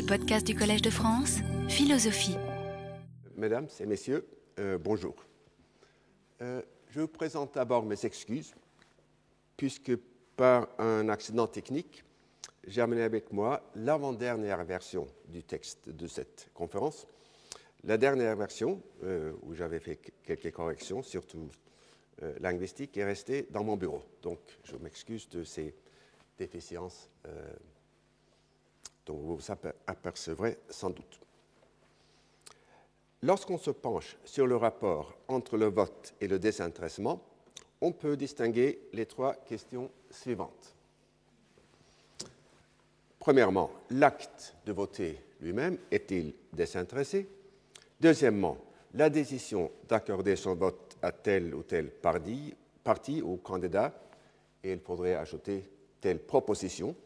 les podcasts du Collège de France, Philosophie. Mesdames et messieurs, euh, bonjour. Euh, je vous présente d'abord mes excuses, puisque par un accident technique, j'ai amené avec moi l'avant-dernière version du texte de cette conférence. La dernière version, euh, où j'avais fait quelques corrections, surtout linguistiques, est restée dans mon bureau. Donc, je m'excuse de ces déficiences vous vous apercevrez sans doute. Lorsqu'on se penche sur le rapport entre le vote et le désintéressement, on peut distinguer les trois questions suivantes. Premièrement, l'acte de voter lui-même est-il désintéressé? Deuxièmement, la décision d'accorder son vote à tel ou tel parti ou candidat, et il faudrait ajouter telle proposition,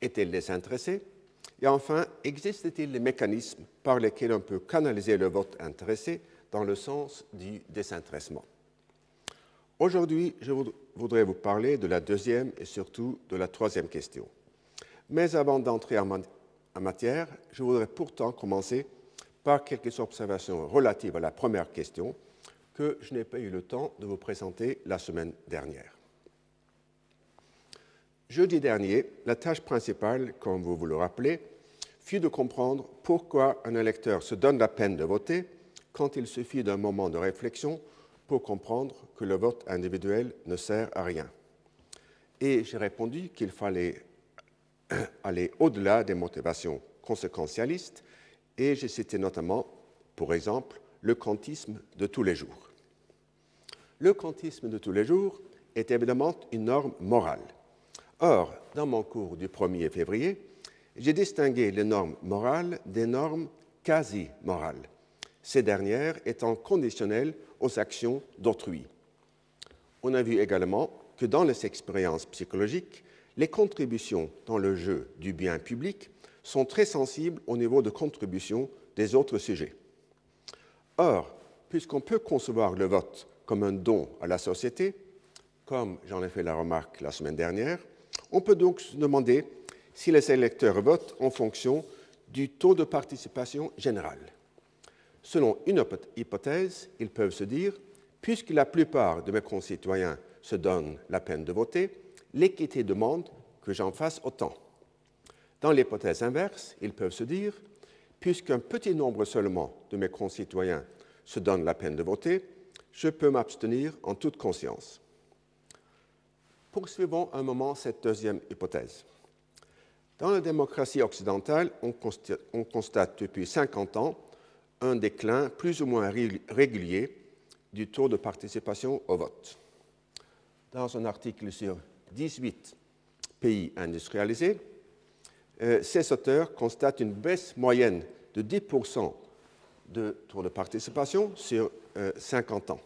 est-elle désintéressée? Et enfin, existe-t-il des mécanismes par lesquels on peut canaliser le vote intéressé dans le sens du désintéressement? Aujourd'hui, je voudrais vous parler de la deuxième et surtout de la troisième question. Mais avant d'entrer en, matière, je voudrais pourtant commencer par quelques observations relatives à la première question que je n'ai pas eu le temps de vous présenter la semaine dernière. Jeudi dernier, la tâche principale, comme vous vous le rappelez, fut de comprendre pourquoi un électeur se donne la peine de voter quand il suffit d'un moment de réflexion pour comprendre que le vote individuel ne sert à rien. Et j'ai répondu qu'il fallait aller au-delà des motivations conséquentialistes et j'ai cité notamment, pour exemple, le quantisme de tous les jours. Le quantisme de tous les jours est évidemment une norme morale Or, dans mon cours du 1er février, j'ai distingué les normes morales des normes quasi-morales, ces dernières étant conditionnelles aux actions d'autrui. On a vu également que dans les expériences psychologiques, les contributions dans le jeu du bien public sont très sensibles au niveau de contribution des autres sujets. Or, puisqu'on peut concevoir le vote comme un don à la société, comme j'en ai fait la remarque la semaine dernière, on peut donc se demander si les électeurs votent en fonction du taux de participation général. Selon une hypothèse, ils peuvent se dire, puisque la plupart de mes concitoyens se donnent la peine de voter, l'équité demande que j'en fasse autant. Dans l'hypothèse inverse, ils peuvent se dire, puisqu'un petit nombre seulement de mes concitoyens se donnent la peine de voter, je peux m'abstenir en toute conscience. Poursuivons un moment cette deuxième hypothèse. Dans la démocratie occidentale, on constate, depuis 50 ans un déclin plus ou moins régulier du taux de participation au vote. Dans un article sur 18 pays industrialisés, euh, ces auteurs constatent une baisse moyenne de 10% de taux de participation sur 50 euh, ans.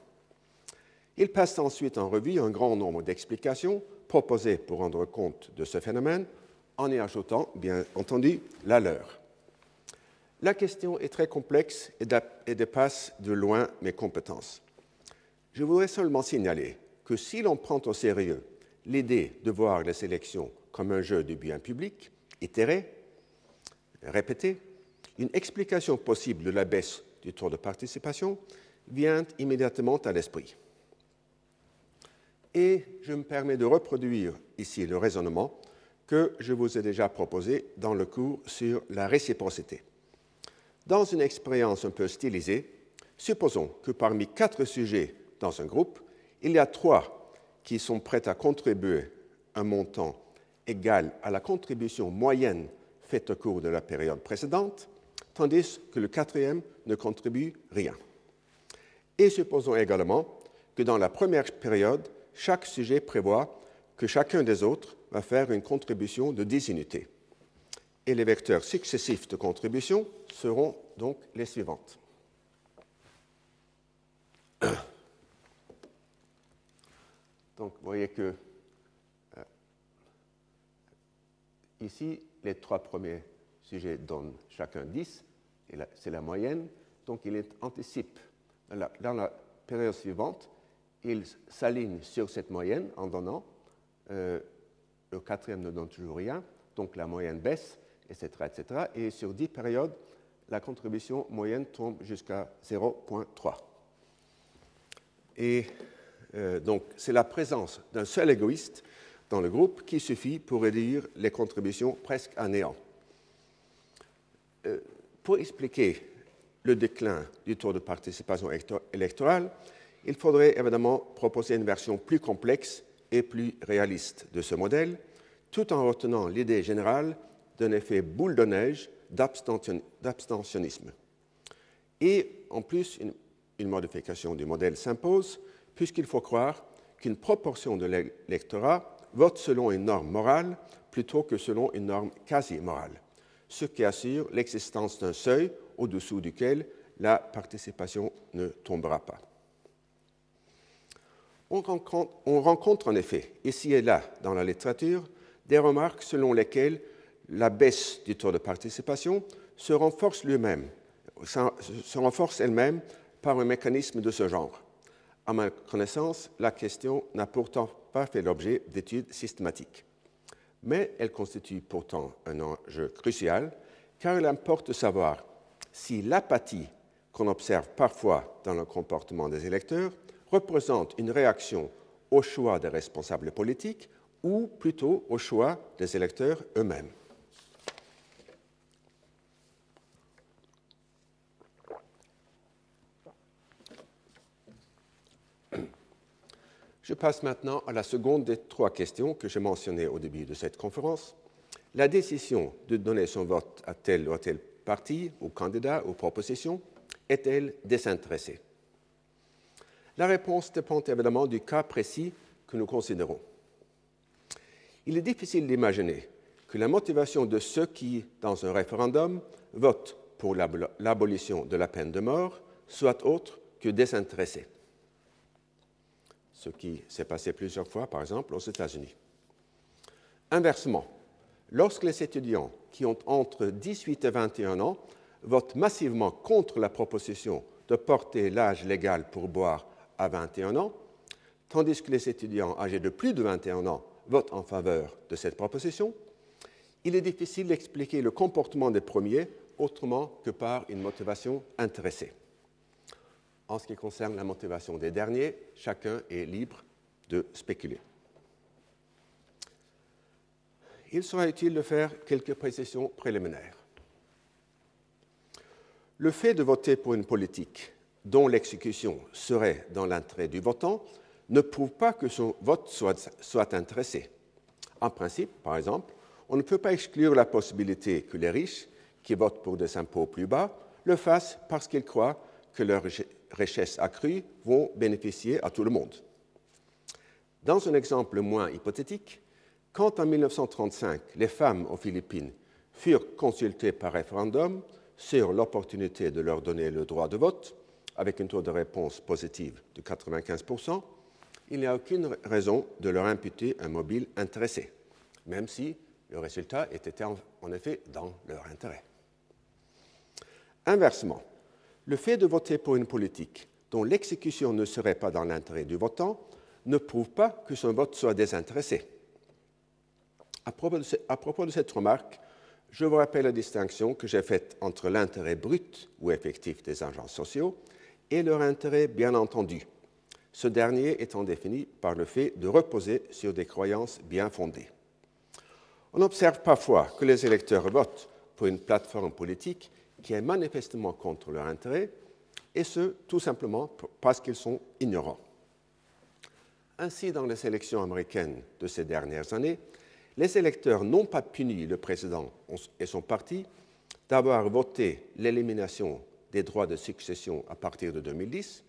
Il passe ensuite en revue un grand nombre d'explications proposées pour rendre compte de ce phénomène, en y ajoutant, bien entendu, la leur. La question est très complexe et dépasse de loin mes compétences. Je voudrais seulement signaler que si l'on prend au sérieux l'idée de voir les élections comme un jeu du bien public, itéré, répété, une explication possible de la baisse du taux de participation vient immédiatement à l'esprit. Et je me permets de reproduire ici le raisonnement que je vous ai déjà proposé dans le cours sur la réciprocité. Dans une expérience un peu stylisée, supposons que parmi quatre sujets dans un groupe, il y a trois qui sont prêts à contribuer un montant égal à la contribution moyenne faite au cours de la période précédente, tandis que le quatrième ne contribue rien. Et supposons également que dans la première période, chaque sujet prévoit que chacun des autres va faire une contribution de 10 unités. Et les vecteurs successifs de contribution seront donc les suivantes. Donc, vous voyez que euh, ici, les trois premiers sujets donnent chacun 10, et c'est la moyenne. Donc, il anticipe dans la période suivante il s'aligne sur cette moyenne en donnant, euh, le quatrième ne donne toujours rien, donc la moyenne baisse, etc., etc. Et sur 10 périodes, la contribution moyenne tombe jusqu'à 0,3. Et euh, donc, c'est la présence d'un seul égoïste dans le groupe qui suffit pour réduire les contributions presque à néant. Euh, pour expliquer le déclin du taux de participation électorale, il faudrait évidemment proposer une version plus complexe et plus réaliste de ce modèle, tout en retenant l'idée générale d'un effet boule de neige d'abstentionnisme. Et en plus, une, modification du modèle s'impose, puisqu'il faut croire qu'une proportion de l'électorat vote selon une norme morale plutôt que selon une norme quasi-morale, ce qui assure l'existence d'un seuil au-dessous duquel la participation ne tombera pas. On rencontre, on rencontre, en effet, ici et là, dans la littérature, des remarques selon lesquelles la baisse du taux de participation se renforce lui-même, se renforce elle-même par un mécanisme de ce genre. À ma connaissance, la question n'a pourtant pas fait l'objet d'études systématiques. Mais elle constitue pourtant un enjeu crucial, car il importe de savoir si l'apathie qu'on observe parfois dans le comportement des électeurs représente une réaction au choix des responsables politiques ou plutôt au choix des électeurs eux-mêmes. Je passe maintenant à la seconde des trois questions que j'ai mentionnées au début de cette conférence. La décision de donner son vote à tel ou tel parti ou candidat ou proposition est-elle désintéressée? La réponse dépend évidemment du cas précis que nous considérons. Il est difficile d'imaginer que la motivation de ceux qui, dans un référendum, votent pour l'abolition de la peine de mort soit autre que désintéressée ce qui s'est passé plusieurs fois, par exemple, aux États-Unis. Inversement, lorsque les étudiants qui ont entre 18 et 21 ans votent massivement contre la proposition de porter l'âge légal pour boire à 21 ans, tandis que les étudiants âgés de plus de 21 ans votent en faveur de cette proposition, il est difficile d'expliquer le comportement des premiers autrement que par une motivation intéressée. En ce qui concerne la motivation des derniers, chacun est libre de spéculer. Il sera utile de faire quelques précisions préliminaires. Le fait de voter pour une politique dont l'exécution serait dans l'intérêt du votant ne prouve pas que son vote soit, intéressé. En principe, par exemple, on ne peut pas exclure la possibilité que les riches, qui votent pour des impôts plus bas, le fassent parce qu'ils croient que leur richesses accrues vont bénéficier à tout le monde. Dans un exemple moins hypothétique, quand en 1935 les femmes aux Philippines furent consultées par référendum sur l'opportunité de leur donner le droit de vote, avec un taux de réponse positive de 95%, il n'y a aucune raison de leur imputer un mobile intéressé, même si le résultat était en effet dans leur intérêt. Inversement, le fait de voter pour une politique dont l'exécution ne serait pas dans l'intérêt du votant ne prouve pas que son vote soit désintéressé. À propos, de cette remarque, je vous rappelle la distinction que j'ai faite entre l'intérêt brut ou effectif des agents sociaux et leur intérêt bien entendu, ce dernier étant défini par le fait de reposer sur des croyances bien fondées. On observe parfois que les électeurs votent pour une plateforme politique qui est manifestement contre leur intérêt, et ce, tout simplement parce qu'ils sont ignorants. Ainsi, dans les élections américaines de ces dernières années, les électeurs n'ont pas puni le président et son parti d'avoir voté l'élimination des droits de succession à partir de 2010,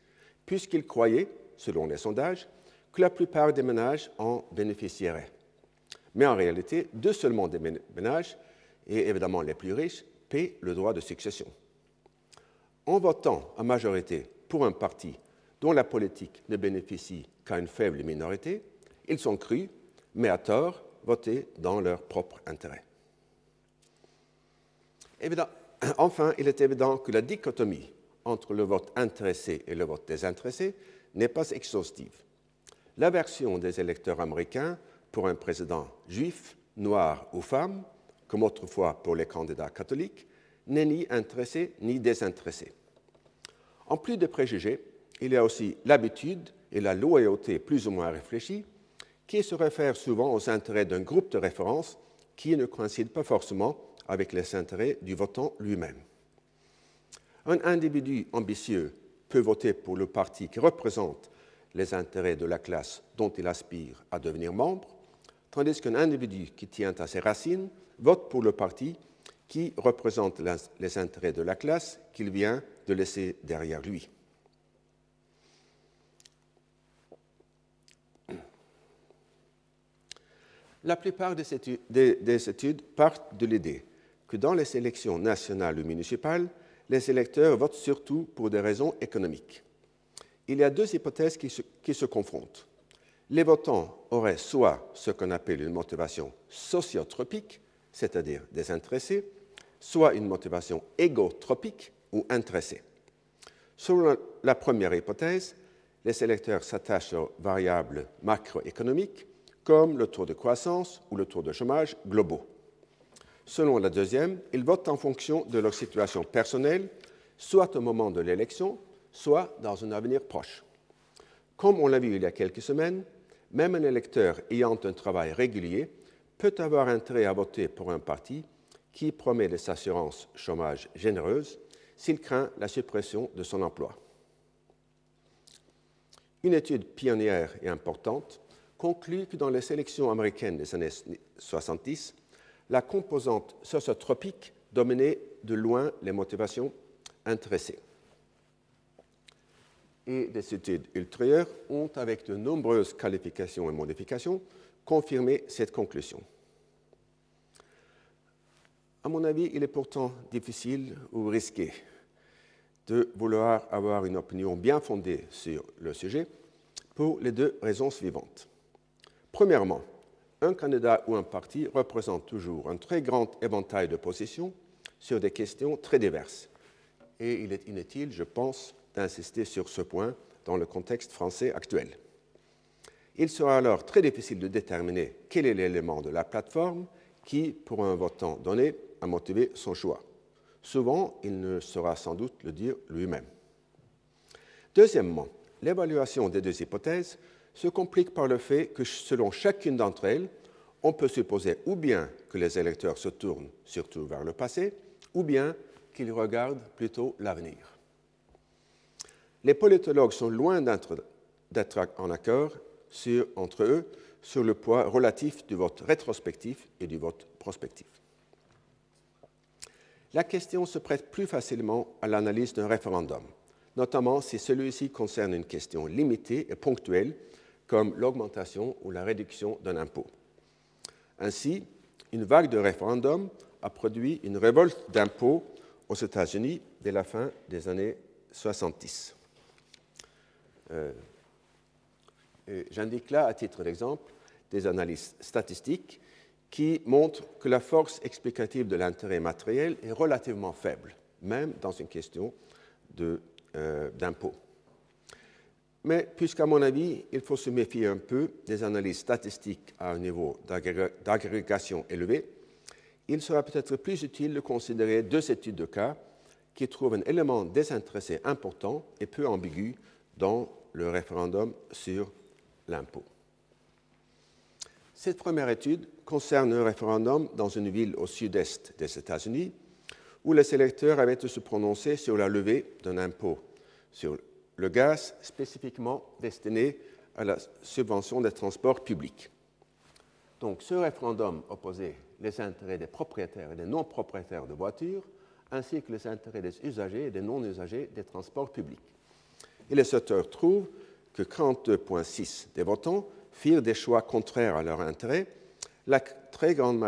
puisqu'ils croyaient, selon les sondages, que la plupart des ménages en bénéficieraient. Mais en réalité, deux seulement des ménages, et évidemment les plus riches, paient le droit de succession. En votant en majorité pour un parti dont la politique ne bénéficie qu'à une faible minorité, ils sont crus, mais à tort, voter dans leur propre intérêt. enfin, il est évident que la dichotomie entre le vote intéressé et le vote désintéressé n'est pas exhaustive. L'aversion des électeurs américains pour un président juif, noir ou femme comme autrefois pour les candidats catholiques, n'est ni intéressé ni désintéressé. En plus de préjugés, il y a aussi l'habitude et la loyauté plus ou moins réfléchie qui se réfèrent souvent aux intérêts d'un groupe de référence qui ne coïncident pas forcément avec les intérêts du votant lui-même. Un individu ambitieux peut voter pour le parti qui représente les intérêts de la classe dont il aspire à devenir membre, tandis qu'un individu qui tient à ses racines vote pour le parti qui représente les intérêts de la classe qu'il vient de laisser derrière lui. La plupart des études, des études partent de l'idée que dans les élections nationales ou municipales, les électeurs votent surtout pour des raisons économiques. Il y a deux hypothèses qui se, confrontent. Les votants auraient soit ce qu'on appelle une motivation sociotropique, c'est-à-dire désintéressée, soit une motivation égotropique ou intéressée. Selon la première hypothèse, les électeurs s'attachent aux variables macroéconomiques comme le taux de croissance ou le taux de chômage globaux. Selon la deuxième, ils votent en fonction de leur situation personnelle, soit au moment de l'élection, soit dans un avenir proche. Comme on l'a vu il y a quelques semaines, même un électeur ayant un travail régulier peut avoir intérêt à voter pour un parti qui promet des assurances chômage généreuses s'il craint la suppression de son emploi. Une étude pionnière et importante conclut que dans les sélections américaines des années 70, la composante sociotropique dominait de loin les motivations intéressées. Et des études ultérieures ont, avec de nombreuses qualifications et modifications, confirmé cette conclusion. À mon avis, il est pourtant difficile ou risqué de vouloir avoir une opinion bien fondée sur le sujet pour les deux raisons suivantes. Premièrement, un candidat ou un parti représente toujours un très grand éventail de positions sur des questions très diverses. Et il est inutile, je pense, d'insister sur ce point dans le contexte français actuel. Il sera alors très difficile de déterminer quel est l'élément de la plateforme qui, pour un votant donné, a motivé son choix. Souvent, il ne saura sans doute le dire lui-même. Deuxièmement, l'évaluation des deux hypothèses se complique par le fait que selon chacune d'entre elles, on peut supposer ou bien que les électeurs se tournent surtout vers le passé, ou bien qu'ils regardent plutôt l'avenir. Les politologues sont loin d'être en accord entre eux sur le poids relatif du vote rétrospectif et du vote prospectif. La question se prête plus facilement à l'analyse d'un référendum, notamment si celui-ci concerne une question limitée et ponctuelle comme l'augmentation ou la réduction d'un impôt. Ainsi, une vague de référendums a produit une révolte d'impôts aux États-Unis dès la fin des années 70. Euh, j'indique là, à titre d'exemple, des analyses statistiques qui montrent que la force explicative de l'intérêt matériel est relativement faible, même dans une question euh, d'impôt. Mais puisqu'à mon avis, il faut se méfier un peu des analyses statistiques à un niveau d'agrégation élevé, il sera peut-être plus utile de considérer deux études de cas qui trouvent un élément désintéressé important et peu ambigu dans le référendum sur l'impôt. Cette première étude concerne un référendum dans une ville au sud-est des États-Unis où les électeurs avaient à se prononcer sur la levée d'un impôt sur le gaz spécifiquement destiné à la subvention des transports publics. Donc ce référendum opposait les intérêts des propriétaires et des non-propriétaires de voitures, ainsi que les intérêts des usagers et des non-usagers des transports publics. Et les auteurs trouvent que 42,6 des votants firent des choix contraires à leur intérêt, la très grande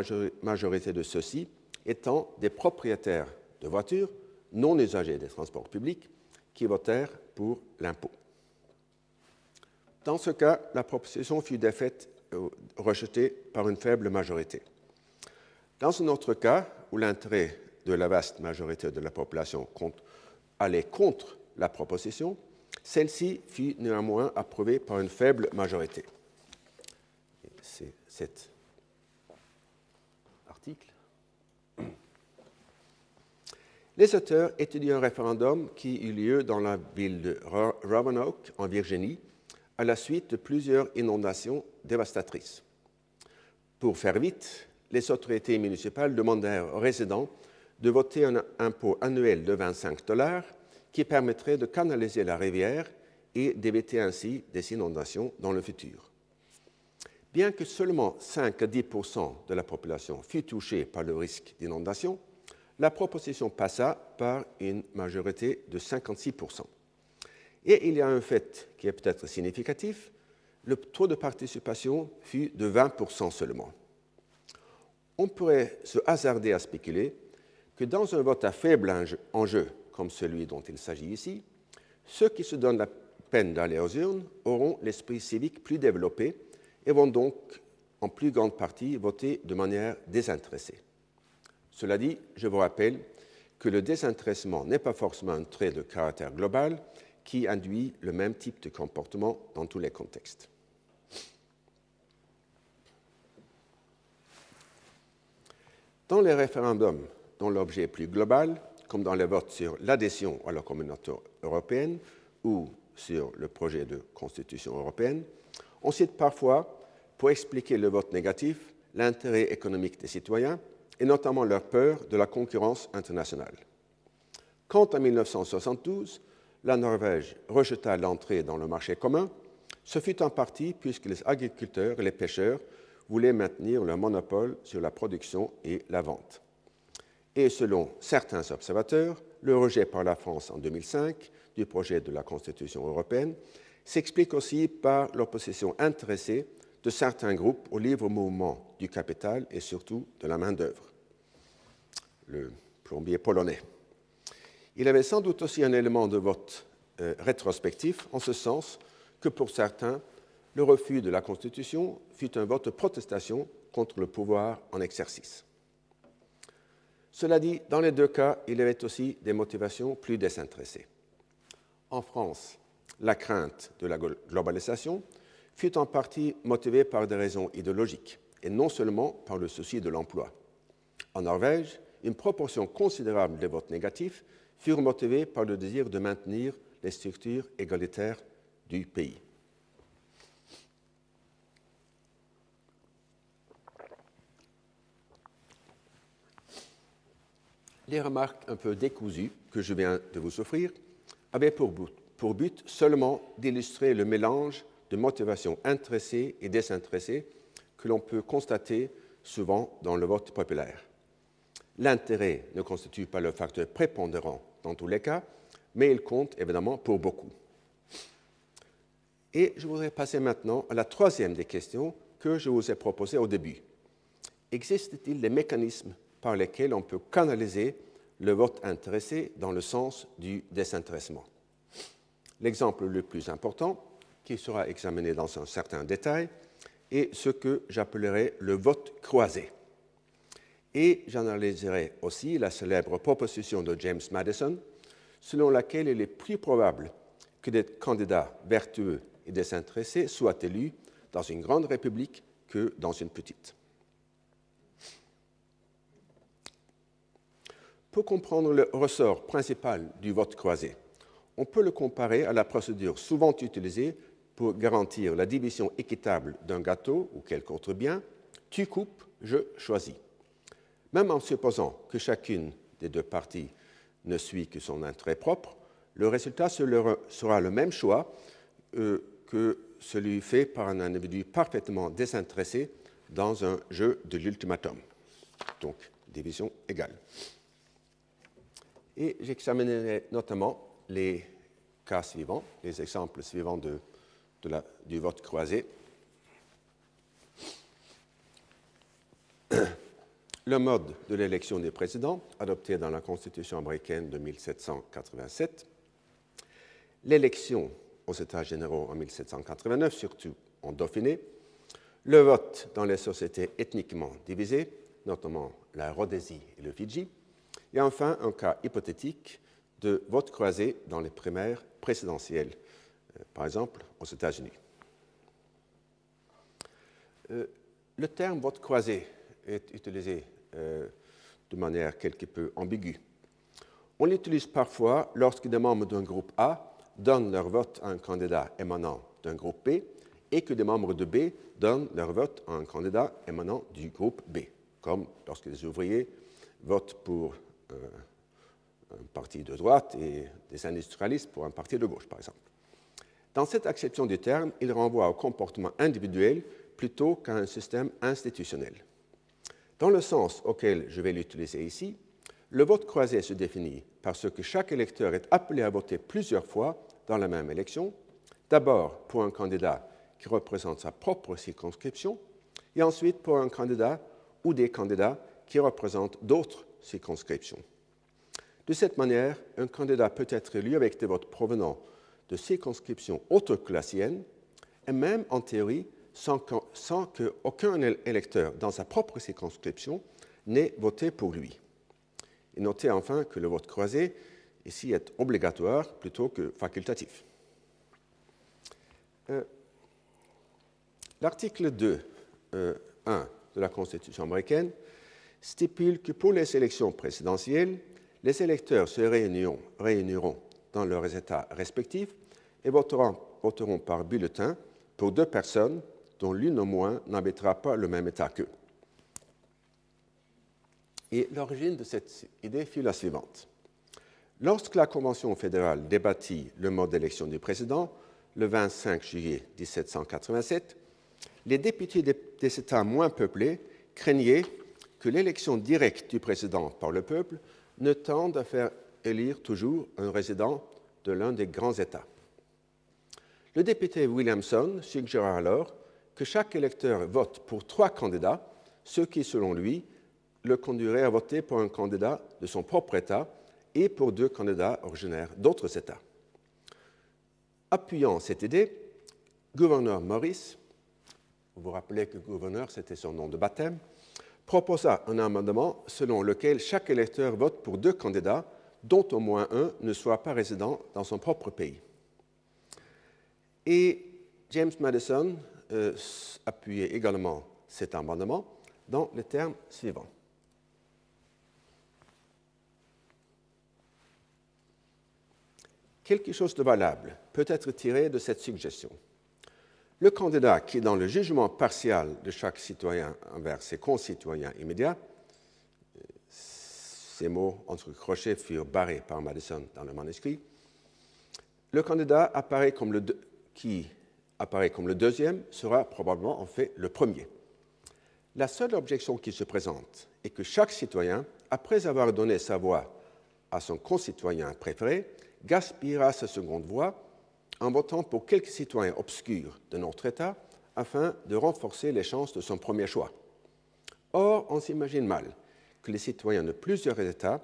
majorité de ceux-ci étant des propriétaires de voitures non usagers des transports publics qui votèrent pour l'impôt. Dans ce cas, la proposition fut défaite, euh, rejetée par une faible majorité. Dans un autre cas, où l'intérêt de la vaste majorité de la population allait contre la proposition, celle-ci fut néanmoins approuvée par une faible majorité. C'est cet article Les auteurs étudient un référendum qui eut lieu dans la ville de Roanoke, en Virginie, à la suite de plusieurs inondations dévastatrices. Pour faire vite, les autorités municipales demandèrent aux résidents de voter un impôt annuel de 25 dollars qui permettrait de canaliser la rivière et d'éviter ainsi des inondations dans le futur. Bien que seulement 5 à 10 de la population fût touchée par le risque d'inondation, la proposition passa par une majorité de 56% Et il y a un fait qui est peut-être significatif, le taux de participation fut de 20% seulement. On pourrait se hasarder à spéculer que dans un vote à faible enjeu comme celui dont il s'agit ici, ceux qui se donnent la peine d'aller aux urnes auront l'esprit civique plus développé et vont donc en plus grande partie voter de manière désintéressée. Cela dit, je vous rappelle que le désintéressement n'est pas forcément un trait de caractère global qui induit le même type de comportement dans tous les contextes. Dans les référendums dont l'objet est plus global, comme dans les votes sur l'adhésion à la communauté européenne ou sur le projet de constitution européenne, on cite parfois, pour expliquer le vote négatif, l'intérêt économique des citoyens et notamment leur peur de la concurrence internationale. Quand en 1972, la Norvège rejeta l'entrée dans le marché commun, ce fut en partie puisque les agriculteurs et les pêcheurs voulaient maintenir leur monopole sur la production et la vente et selon certains observateurs, le rejet par la France en 2005 du projet de la Constitution européenne s'explique aussi par l'opposition intéressée de certains groupes au libre mouvement du capital et surtout de la main-d'œuvre. Le plombier polonais. Il avait sans doute aussi un élément de vote euh, rétrospectif, en ce sens que pour certains, le refus de la Constitution fut un vote de protestation contre le pouvoir en exercice. Cela dit, dans les deux cas, il y avait aussi des motivations plus désintéressées. En France, la crainte de la globalisation fut en partie motivée par des raisons idéologiques et non seulement par le souci de l'emploi. En Norvège, une proportion considérable des votes négatifs furent motivés par le désir de maintenir les structures égalitaires du pays. les remarques un peu décousues que je viens de vous offrir avaient pour but, seulement d'illustrer le mélange de motivations intéressées et désintéressées que l'on peut constater souvent dans le vote populaire. L'intérêt ne constitue pas le facteur prépondérant dans tous les cas, mais il compte évidemment pour beaucoup. Et je voudrais passer maintenant à la troisième des questions que je vous ai proposées au début. Existe-t-il des mécanismes par lesquels on peut canaliser le vote intéressé dans le sens du désintéressement? L'exemple le plus important, qui sera examiné dans un certain détail, est ce que j'appellerai le vote croisé. Et j'analyserai aussi la célèbre proposition de James Madison, selon laquelle il est plus probable que des candidats vertueux et désintéressés soient élus dans une grande république que dans une petite. Pour comprendre le ressort principal du vote croisé, on peut le comparer à la procédure souvent utilisée pour garantir la division équitable d'un gâteau ou quelque autre bien. Tu coupes, je choisis. Même en supposant que chacune des deux parties ne suit que son intérêt propre, le résultat sera le même choix euh, que celui fait par un individu parfaitement désintéressé dans un jeu de l'ultimatum. Donc, division égale. Et j'examinerai notamment les cas suivants, les exemples suivants de, du vote croisé. Le mode de l'élection des présidents, adopté dans la Constitution américaine de 1787. L'élection aux États généraux en 1789, surtout en Dauphiné. Le vote dans les sociétés ethniquement divisées, notamment la Rhodésie et le Fidji et enfin, un cas hypothétique de vote croisé dans les primaires présidentielles, euh, par exemple aux États-Unis. Euh, le terme vote croisé est utilisé euh, de manière quelque peu ambiguë. On l'utilise parfois lorsque des membres d'un groupe A donnent leur vote à un candidat émanant d'un groupe B et que des membres de B donnent leur vote à un candidat émanant du groupe B, comme lorsque les ouvriers votent pour euh, un parti de droite et des industrialistes pour un parti de gauche, par exemple. Dans cette acception du terme, il renvoie au comportement individuel plutôt qu'à un système institutionnel. Dans le sens auquel je vais l'utiliser ici, le vote croisé se définit par ce que chaque électeur est appelé à voter plusieurs fois dans la même élection, d'abord pour un candidat qui représente sa propre circonscription, et ensuite pour un candidat ou des candidats qui représentent d'autres circonscriptions. De cette manière, un candidat peut être élu avec des votes provenant de circonscriptions autres que la sienne, et même en théorie sans qu'aucun électeur dans sa propre circonscription n'ait voté pour lui. Et notez enfin que le vote croisé ici est obligatoire plutôt que facultatif. Euh, L'article 2.1 euh, de la Constitution américaine stipule que pour les élections présidentielles, les électeurs se réuniront, dans leurs États respectifs et voteront par bulletin pour deux personnes dont l'une au moins n'habitera pas le même État qu'eux. Et l'origine de cette idée fut la suivante. Lorsque la Convention fédérale débattit le mode d'élection du président, le 25 juillet 1787, les députés des États moins peuplés craignaient que l'élection directe du président par le peuple ne tende à faire élire toujours un résident de l'un des grands États. Le député Williamson suggéra alors que chaque électeur vote pour trois candidats, ce qui, selon lui, le conduirait à voter pour un candidat de son propre État et pour deux candidats originaires d'autres États. Appuyant cette idée, gouverneur Morris, vous vous rappelez que gouverneur c'était son nom de baptême, proposa un amendement selon lequel chaque électeur vote pour deux candidats dont au moins un ne soit pas résident dans son propre pays. Et James Madison euh, appuyait également cet amendement dans les termes suivants. Quelque chose de valable peut être tiré de cette suggestion. Le candidat qui, dans le jugement partial de chaque citoyen envers ses concitoyens immédiats, ces mots entre crochets furent barrés par Madison dans le manuscrit, le candidat apparaît comme le qui apparaît comme le deuxième sera probablement en fait le premier. La seule objection qui se présente est que chaque citoyen, après avoir donné sa voix à son concitoyen préféré, gaspillera sa seconde voix en votant pour quelques citoyens obscurs de notre État afin de renforcer les chances de son premier choix. Or, on s'imagine mal que les citoyens de plusieurs États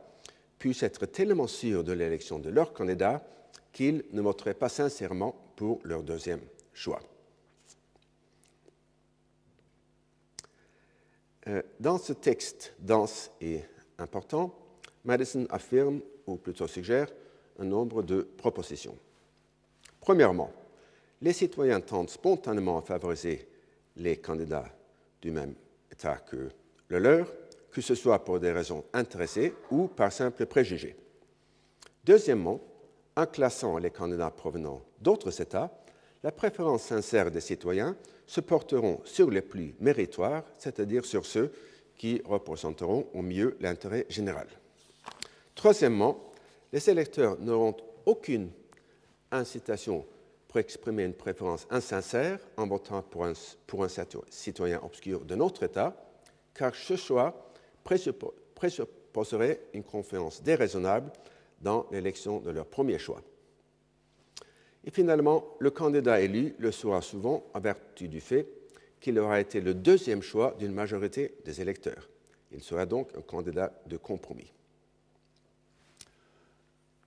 puissent être tellement sûrs de l'élection de leur candidat qu'ils ne voteraient pas sincèrement pour leur deuxième choix. Euh, dans ce texte dense et important, Madison affirme, ou plutôt suggère, un nombre de propositions. Premièrement, les citoyens tendent spontanément à favoriser les candidats du même État que le leur, que ce soit pour des raisons intéressées ou par simple préjugé. Deuxièmement, en classant les candidats provenant d'autres États, la préférence sincère des citoyens se porteront sur les plus méritoires, c'est-à-dire sur ceux qui représenteront au mieux l'intérêt général. Troisièmement, les électeurs n'auront aucune incitation pour exprimer une préférence insincère en votant pour un, citoyen obscur de notre État, car ce choix présupposerait une confiance déraisonnable dans l'élection de leur premier choix. Et finalement, le candidat élu le sera souvent en vertu du fait qu'il aura été le deuxième choix d'une majorité des électeurs. Il sera donc un candidat de compromis.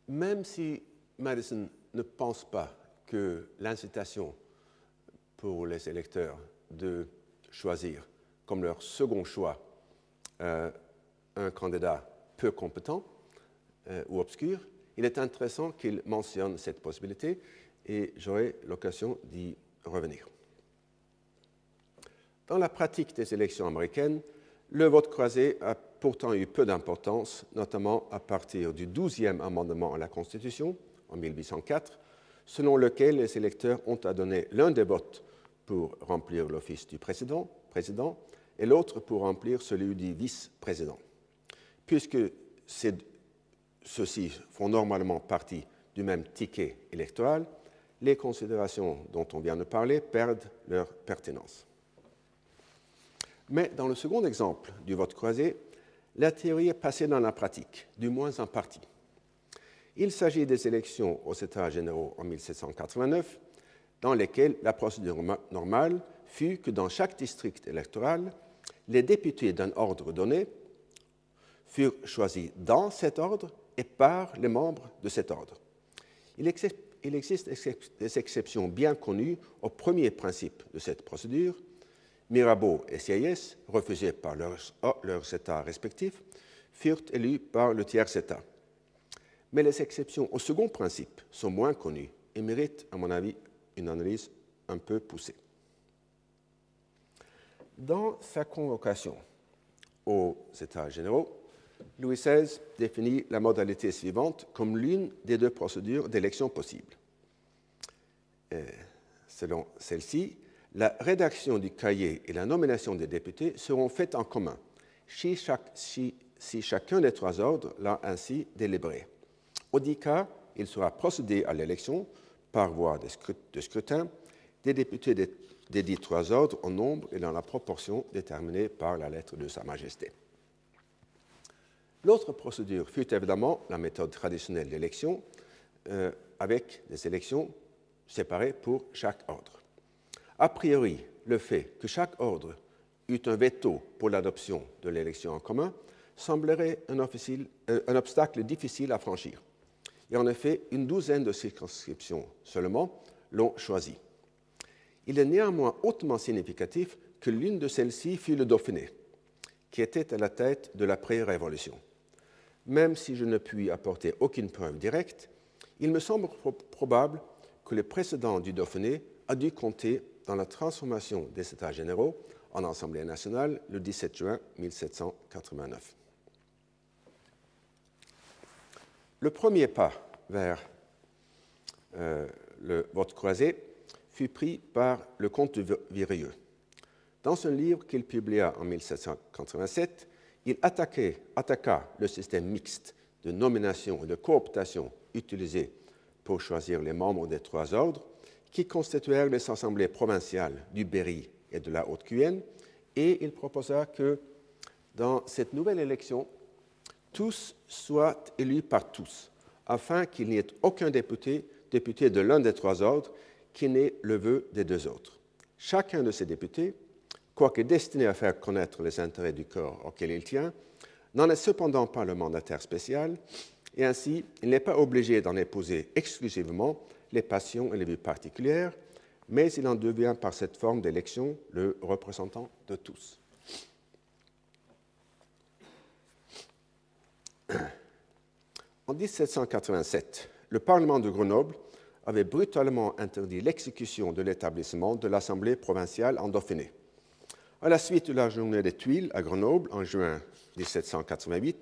Même si Madison ne pense pas que l'incitation pour les électeurs de choisir comme leur second choix euh, un candidat peu compétent euh, ou obscur, il est intéressant qu'il mentionne cette possibilité et j'aurai l'occasion d'y revenir. Dans la pratique des élections américaines, le vote croisé a pourtant eu peu d'importance, notamment à partir du 12e amendement à la Constitution, en 1804, selon lequel les électeurs ont à donner l'un des votes pour remplir l'office du président, et l'autre pour remplir celui du vice-président. Puisque ceux-ci font normalement partie du même ticket électoral, les considérations dont on vient de parler perdent leur pertinence. Mais dans le second exemple du vote croisé, la théorie est passée dans la pratique, du moins en partie. Il s'agit des élections aux États généraux en 1789, dans lesquelles la procédure normale fut que dans chaque district électoral, les députés d'un ordre donné furent choisis dans cet ordre et par les membres de cet ordre. Il, existe des exceptions bien connues au premier principe de cette procédure. Mirabeau et Sieyès, refusés par leurs, leurs États respectifs, furent élus par le tiers État. Mais les exceptions au second principe sont moins connues et méritent, à mon avis, une analyse un peu poussée. Dans sa convocation aux États généraux, Louis XVI définit la modalité suivante comme l'une des deux procédures d'élection possibles. Euh, selon celle-ci, la rédaction du cahier et la nomination des députés seront faites en commun, si, chacun des trois ordres l'a ainsi délibéré. Au cas, il sera procédé à l'élection par voie de scrutin des députés des, dix trois ordres en nombre et dans la proportion déterminée par la lettre de Sa Majesté. L'autre procédure fut évidemment la méthode traditionnelle d'élection, euh, avec des élections séparées pour chaque ordre. A priori, le fait que chaque ordre eût un veto pour l'adoption de l'élection en commun semblerait un, euh, un obstacle difficile à franchir et en effet, une douzaine de circonscriptions seulement l'ont choisi. Il est néanmoins hautement significatif que l'une de celles-ci fut le Dauphiné, qui était à la tête de la pré-révolution. Même si je ne puis apporter aucune preuve directe, il me semble probable que le précédent du Dauphiné a dû compter dans la transformation des États généraux en Assemblée nationale le 17 juin 1789. Le premier pas vers euh, le vote croisé fut pris par le comte de Virieux. Dans un livre qu'il publia en 1787, il attaqua le système mixte de nomination et de cooptation utilisé pour choisir les membres des trois ordres qui constituèrent les assemblées provinciales du Berry et de la Haute-Guyenne, et il proposa que dans cette nouvelle élection, tous soient élus par tous, afin qu'il n'y ait aucun député, député de l'un des trois ordres qui n'ait le vœu des deux autres. Chacun de ces députés, quoique destiné à faire connaître les intérêts du corps auquel il tient, n'en est cependant pas le mandataire spécial, et ainsi il n'est pas obligé d'en épouser exclusivement les passions et les vues particulières, mais il en devient par cette forme d'élection le représentant de tous. En 1787, le Parlement de Grenoble avait brutalement interdit l'exécution de l'établissement de l'Assemblée provinciale en Dauphiné. À la suite de la journée des Tuiles à Grenoble en juin 1788,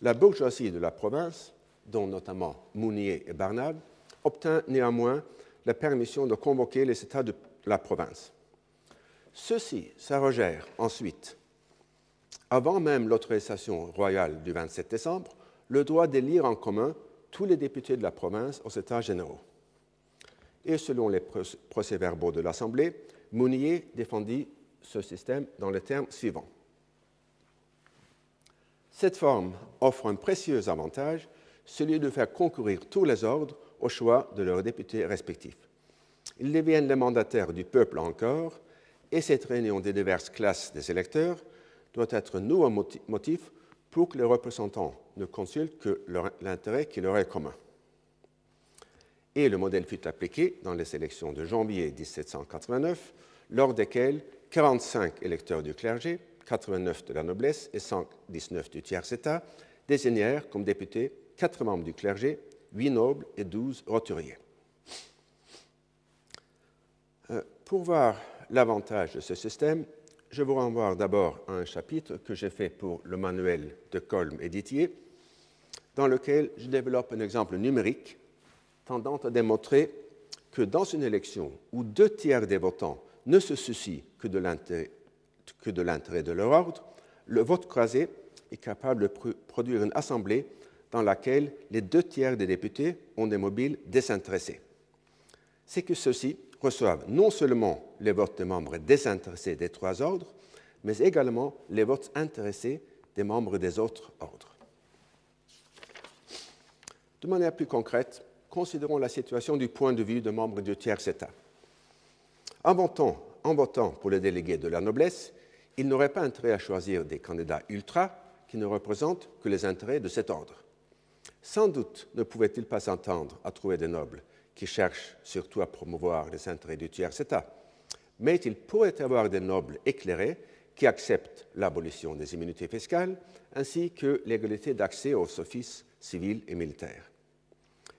la bourgeoisie de la province, dont notamment Mounier et Barnave, obtint néanmoins la permission de convoquer les États de la province. Ceux-ci s'arrogèrent ensuite, avant même l'autorisation royale du 27 décembre, le droit d'élire en commun tous les députés de la province aux États généraux. Et selon les procès-verbaux de l'Assemblée, Mounier défendit ce système dans les termes suivants. Cette forme offre un précieux avantage, celui de faire concourir tous les ordres au choix de leurs députés respectifs. Ils deviennent les mandataires du peuple encore, et cette réunion des diverses classes des électeurs doit être nouveau motif pour que les représentants ne consultent que l'intérêt qui leur est commun. Et le modèle fut appliqué dans les élections de janvier 1789, lors desquelles 45 électeurs du clergé, 89 de la noblesse et 119 du tiers-État désignèrent comme députés 4 membres du clergé, 8 nobles et 12 roturiers. Euh, pour voir l'avantage de ce système, je vous renvoie d'abord à un chapitre que j'ai fait pour le manuel de Colm éditier, dans lequel je développe un exemple numérique tendant à démontrer que dans une élection où deux tiers des votants ne se soucient que de l'intérêt de leur ordre, le vote croisé est capable de produire une assemblée dans laquelle les deux tiers des députés ont des mobiles désintéressés. C'est que ceux-ci reçoivent non seulement les votes des membres désintéressés des trois ordres, mais également les votes intéressés des membres des autres ordres. De manière plus concrète, considérons la situation du point de vue de membres du tiers État. En votant, en votant pour les délégués de la noblesse, ils n'auraient pas intérêt à choisir des candidats ultra qui ne représentent que les intérêts de cet ordre. Sans doute ne pouvaient-ils pas s'entendre à trouver des nobles qui cherchent surtout à promouvoir les intérêts du tiers État, mais il pourrait y avoir des nobles éclairés qui acceptent l'abolition des immunités fiscales ainsi que l'égalité d'accès aux offices civils et militaires.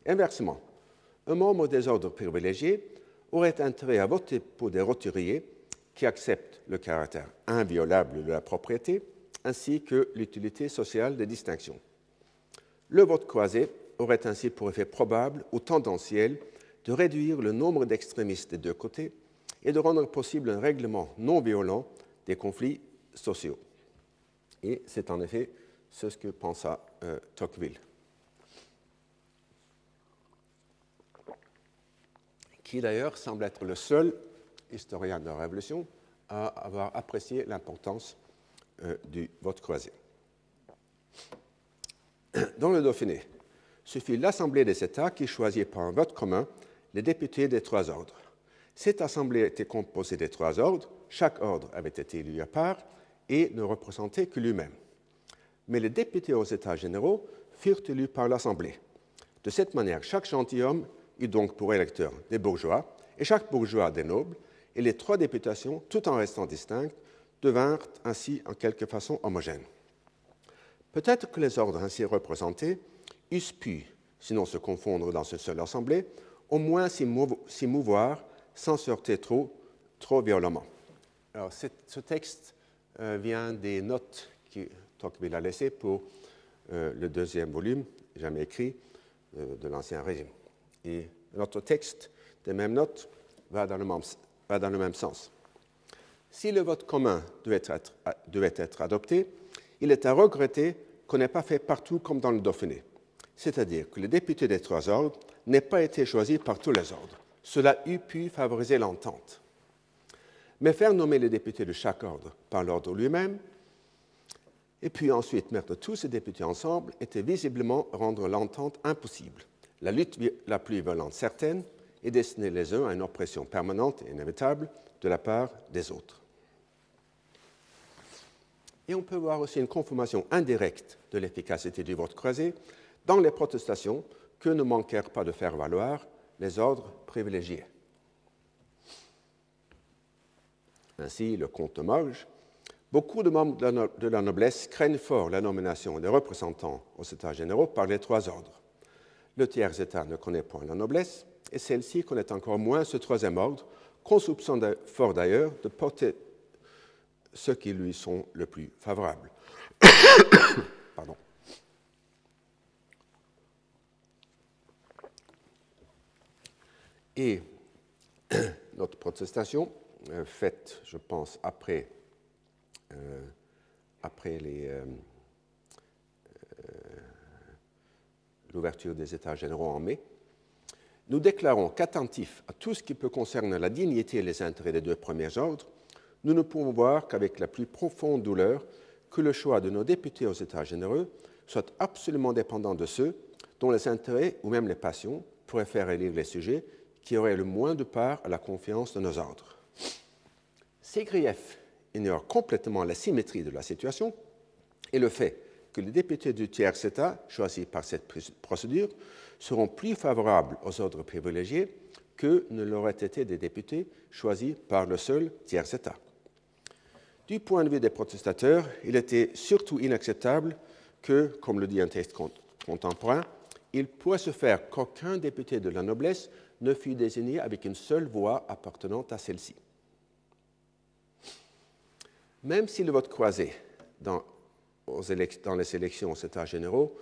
Inversement, un membre des ordres privilégiés aurait intérêt à voter pour des roturiers qui acceptent le caractère inviolable de la propriété ainsi que l'utilité sociale des distinctions. Le vote croisé aurait ainsi pour effet probable ou tendanciel de réduire le nombre d'extrémistes des deux côtés et de rendre possible un règlement non violent des conflits sociaux. Et c'est en effet ce que pensa euh, Tocqueville. Qui d'ailleurs semble être le seul historien de la Révolution à avoir apprécié l'importance euh, du vote croisé. Dans le Dauphiné, ce fut l'Assemblée des États qui choisit par un vote commun les députés des trois ordres. Cette Assemblée était composée des trois ordres, chaque ordre avait été élu à part et ne représentait que lui-même. Mais les députés aux États généraux furent élus par l'Assemblée. De cette manière, chaque gentilhomme eut donc pour électeur des bourgeois et chaque bourgeois des nobles, et les trois députations, tout en restant distinctes, devinrent ainsi en quelque façon homogènes. Peut-être que les ordres ainsi représentés eussent pu, sinon se confondre dans une seule assemblée, au moins s'y mouvoir sans sortir trop, trop violemment. Alors, ce texte euh, vient des notes que Tocqueville a laissées pour euh, le deuxième volume, jamais écrit, euh, de l'Ancien Régime. Et notre texte des mêmes notes va dans le même, le sens. Si le vote commun devait être, devait être adopté, il est à regretter qu'on n'ait pas fait partout comme dans le Dauphiné, c'est-à-dire que les députés des trois ordres n'aient pas été choisis par tous les ordres. Cela eût pu favoriser l'entente. Mais faire nommer les députés de chaque ordre par l'ordre lui-même, et puis ensuite mettre tous ces députés ensemble, était visiblement rendre l'entente impossible. La lutte la plus violente certaine est destinée les uns à une oppression permanente et inévitable de la part des autres. Et on peut voir aussi une confirmation indirecte de l'efficacité du vote croisé dans les protestations que ne manquèrent pas de faire valoir les ordres privilégiés. Ainsi, le comte de Morges, beaucoup de membres de la noblesse craignent fort la nomination des représentants aux États généraux par les trois ordres. Le tiers État ne connaît point la noblesse, et celle-ci connaît encore moins ce troisième ordre, qu'on soupçonne fort d'ailleurs de porter ceux qui lui sont le plus favorables. Pardon. Et notre protestation, euh, faite, je pense, après, euh, après les, euh, l'ouverture des États généraux en mai, nous déclarons qu'attentifs à tout ce qui peut concerner la dignité et les intérêts des deux premiers ordres, nous ne pouvons voir qu'avec la plus profonde douleur que le choix de nos députés aux États généraux soit absolument dépendant de ceux dont les intérêts ou même les passions pourraient faire élire les sujets qui auraient le moins de part à la confiance de nos ordres. Ces griefs ignorent complètement la symétrie de la situation et le fait que les députés du tiers État choisis par cette procédure seront plus favorables aux ordres privilégiés que ne l'auraient été des députés choisis par le seul tiers État. Du point de vue des protestateurs, il était surtout inacceptable que, comme le dit un texte contemporain, il pourrait se faire qu'aucun député de la noblesse ne fût désigné avec une seule voix appartenant à celle-ci. Même si le vote croisé dans, dans les élections aux États généraux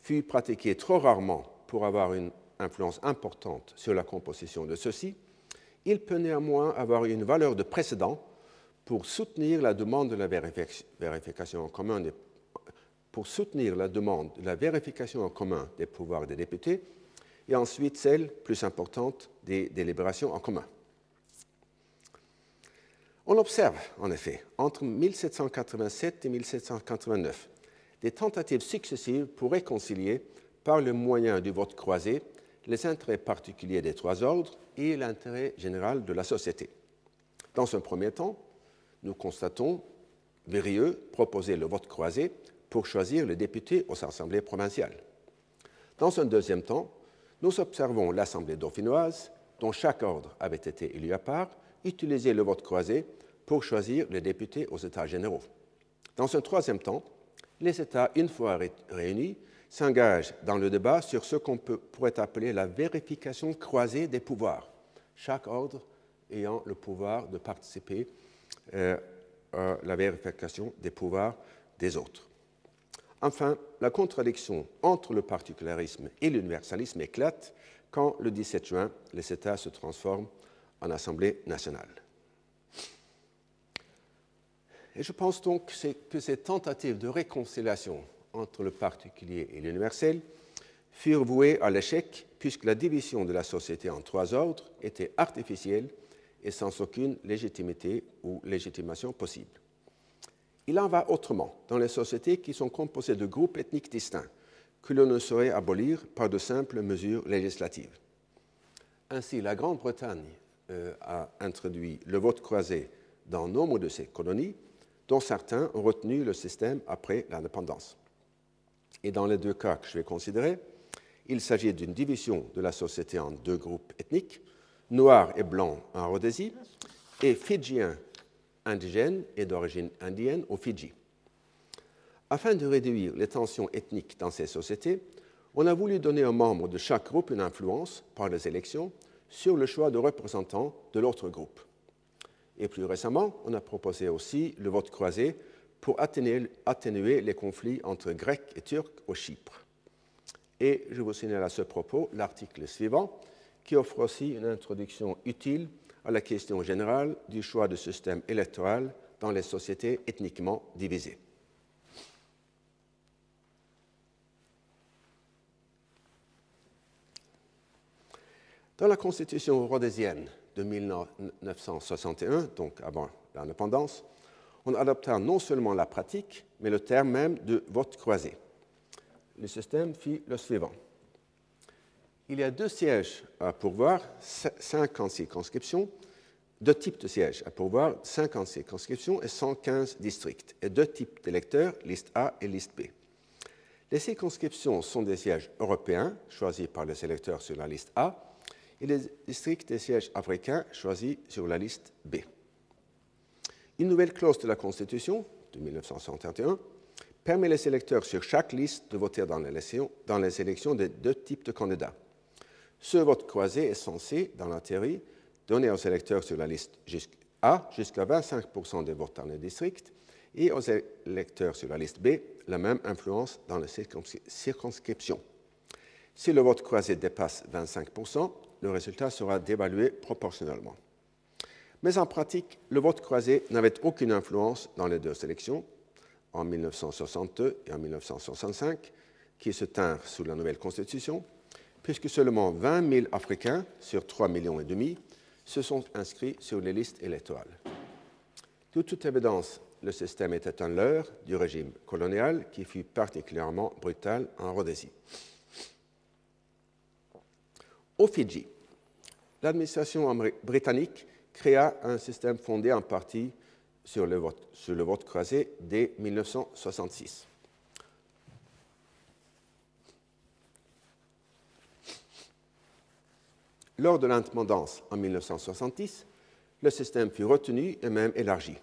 fut pratiqué trop rarement pour avoir une influence importante sur la composition de ceux-ci, il peut néanmoins avoir une valeur de précédent pour soutenir la demande de la vérification en commun des, pour soutenir la demande de la vérification en commun des pouvoirs des députés et ensuite celle, plus importante, des délibérations en commun. On observe, en effet, entre 1787 et 1789, des tentatives successives pour réconcilier, par le moyen du vote croisé, les intérêts particuliers des trois ordres et l'intérêt général de la société. Dans un premier temps, nous constatons Vérieux proposer le vote croisé pour choisir les députés aux assemblées provinciales. Dans un deuxième temps, nous observons l'Assemblée dauphinoise, dont chaque ordre avait été élu à part, utiliser le vote croisé pour choisir les députés aux États généraux. Dans un troisième temps, les États, une fois réunis, s'engagent dans le débat sur ce qu'on pourrait appeler la vérification croisée des pouvoirs, chaque ordre ayant le pouvoir de participer euh, à la vérification des pouvoirs des autres. Enfin, la contradiction entre le particularisme et l'universalisme éclate quand, le 17 juin, les États se transforment en Assemblée nationale. Et je pense donc que ces tentatives de réconciliation entre le particulier et l'universel furent vouées à l'échec puisque la division de la société en trois ordres était artificielle et sans aucune légitimité ou légitimation possible. Il en va autrement dans les sociétés qui sont composées de groupes ethniques distincts que l'on ne saurait abolir par de simples mesures législatives. Ainsi, la Grande-Bretagne euh, a introduit le vote croisé dans nombre de ses colonies, dont certains ont retenu le système après l'indépendance. Et dans les deux cas que je vais considérer, il s'agit d'une division de la société en deux groupes ethniques, noirs et blancs en Rhodésie, et fidjiens indigènes et d'origine indienne au Fidji. Afin de réduire les tensions ethniques dans ces sociétés, on a voulu donner aux membres de chaque groupe une influence, par les élections, sur le choix de représentants de l'autre groupe. Et plus récemment, on a proposé aussi le vote croisé pour atténuer, les conflits entre Grecs et Turcs au Chypre. Et je vous signale à ce propos l'article suivant, qui offre aussi une introduction utile à la question générale du choix de système électoral dans les sociétés ethniquement divisées. Dans la constitution rhodésienne de 1961, donc avant l'indépendance, on adopta non seulement la pratique, mais le terme même de vote croisé. Le système fit le suivant. Il y a deux sièges à pourvoir, 50 circonscriptions, deux types de sièges à pourvoir, 50 circonscriptions et 115 districts, et deux types d'électeurs, liste A et liste B. Les circonscriptions sont des sièges européens, choisis par les électeurs sur la liste A, et les districts des sièges africains, choisis sur la liste B. Une nouvelle clause de la Constitution de 1961 permet les électeurs sur chaque liste de voter dans, dans les élections de deux types de candidats. Ce vote croisé est censé, dans la théorie, donner aux électeurs sur la liste A jusqu'à 25% des votes dans les districts et aux électeurs sur la liste B la même influence dans les circonscriptions. Si le vote croisé dépasse 25%, le résultat sera dévalué proportionnellement. Mais en pratique, le vote croisé n'avait aucune influence dans les deux élections, en 1962 et en 1965, qui se tinrent sous la nouvelle Constitution, puisque seulement 20 000 Africains sur 3 millions et demi se sont inscrits sur les listes électorales. De toute évidence, le système était un leurre du régime colonial qui fut particulièrement brutal en Rhodésie. Au Fidji, l'administration britannique créa un système fondé en partie sur le vote, croisé dès 1966. Lors de l'indépendance en 1970, le système fut retenu et même élargi.